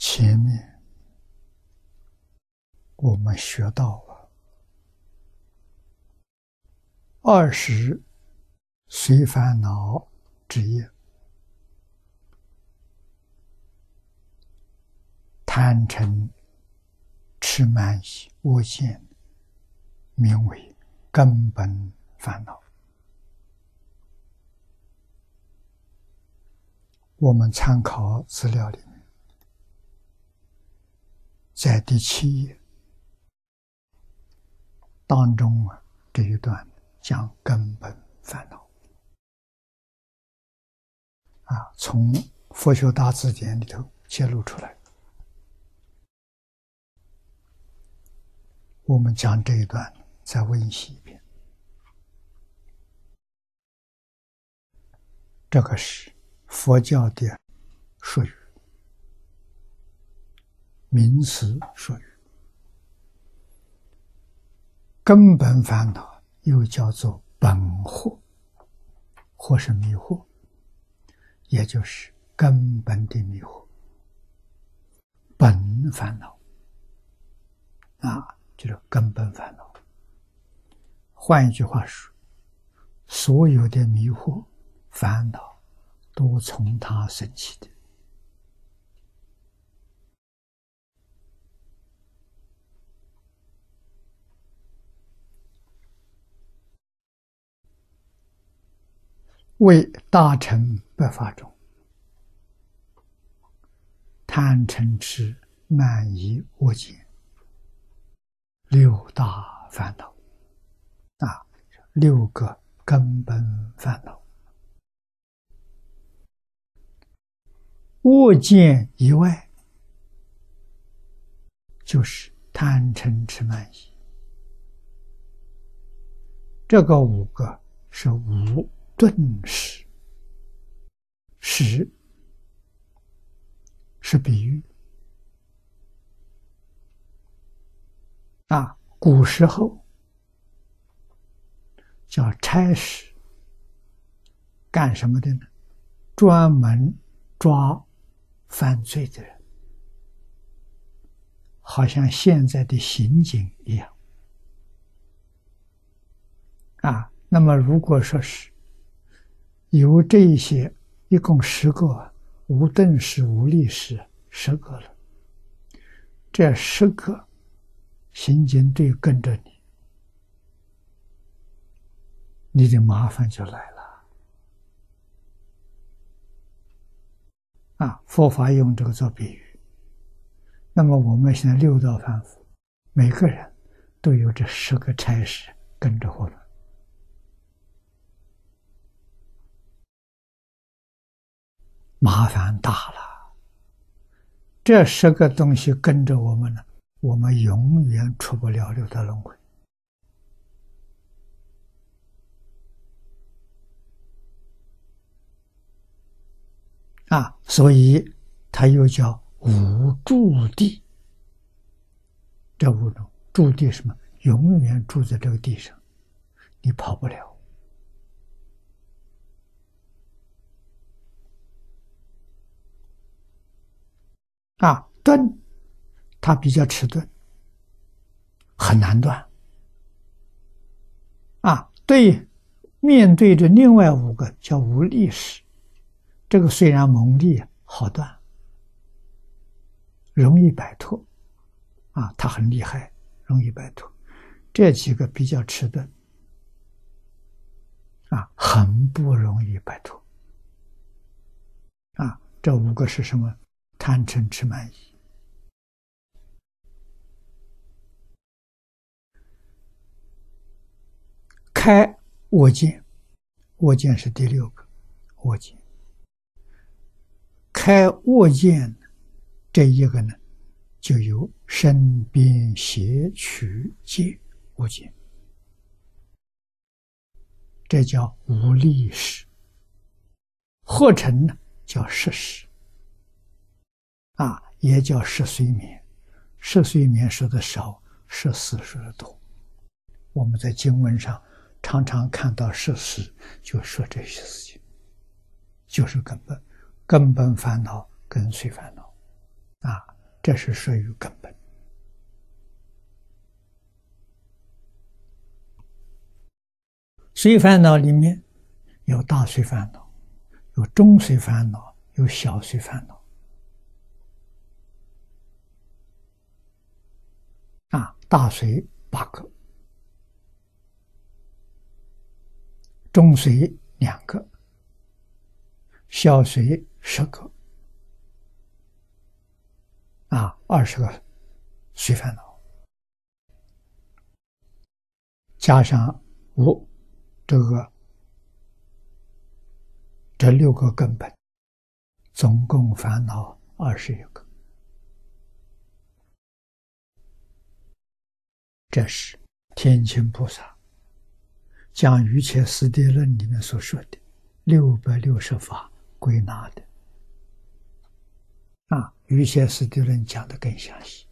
前面我们学到了二十随烦恼之业，贪嗔痴慢疑我见，名为根本烦恼。我们参考资料里，在第七页当中啊，这一段讲根本烦恼啊，从《佛学大字典》里头揭露出来。我们讲这一段，再温习一遍。这个是。佛教的术语，名词术语，根本烦恼又叫做本惑，或是迷惑，也就是根本的迷惑，本烦恼啊，就是根本烦恼。换一句话说，所有的迷惑、烦恼。都从他生起的，为大乘不法中，贪嗔痴慢疑我见六大烦恼啊，六个根本烦恼。物见以外，就是贪嗔痴慢疑。这个五个是无顿时，时是比喻啊。古时候叫差事，干什么的呢？专门抓。犯罪的人，好像现在的刑警一样啊。那么，如果说是有这一些，一共十个无顿时、无立时，十个了。这十个刑警队跟着你，你的麻烦就来了。啊，佛法用这个做比喻。那么我们现在六道凡夫，每个人都有这十个差事跟着我们，麻烦大了。这十个东西跟着我们呢，我们永远出不了六道轮回。啊，所以它又叫无住地。这五种住地什么？永远住在这个地上，你跑不了。啊，断，它比较迟钝，很难断。啊，对，面对着另外五个叫无历史。这个虽然蒙利好断，容易摆脱，啊，他很厉害，容易摆脱。这几个比较迟钝，啊，很不容易摆脱。啊，这五个是什么？贪嗔痴慢疑。开我见，我见是第六个，我见。开卧见这一个呢，就由身边邪取戒卧见，这叫无力识。或成呢叫实识，啊，也叫实睡眠。实睡眠说的少，实思说的多。我们在经文上常常看到实思，就说这些事情，就是根本。根本烦恼跟随烦恼，啊，这是属于根本。随烦恼里面有大随烦恼，有中随烦恼，有小随烦恼。大随八个，中随两个，小随十个。啊，二十个随烦恼，加上五。这个这六个根本，总共烦恼二十一个。这是天亲菩萨将《瑜伽师地论》里面所说的六百六十法归纳的。啊，《瑜伽师地论》讲的更详细。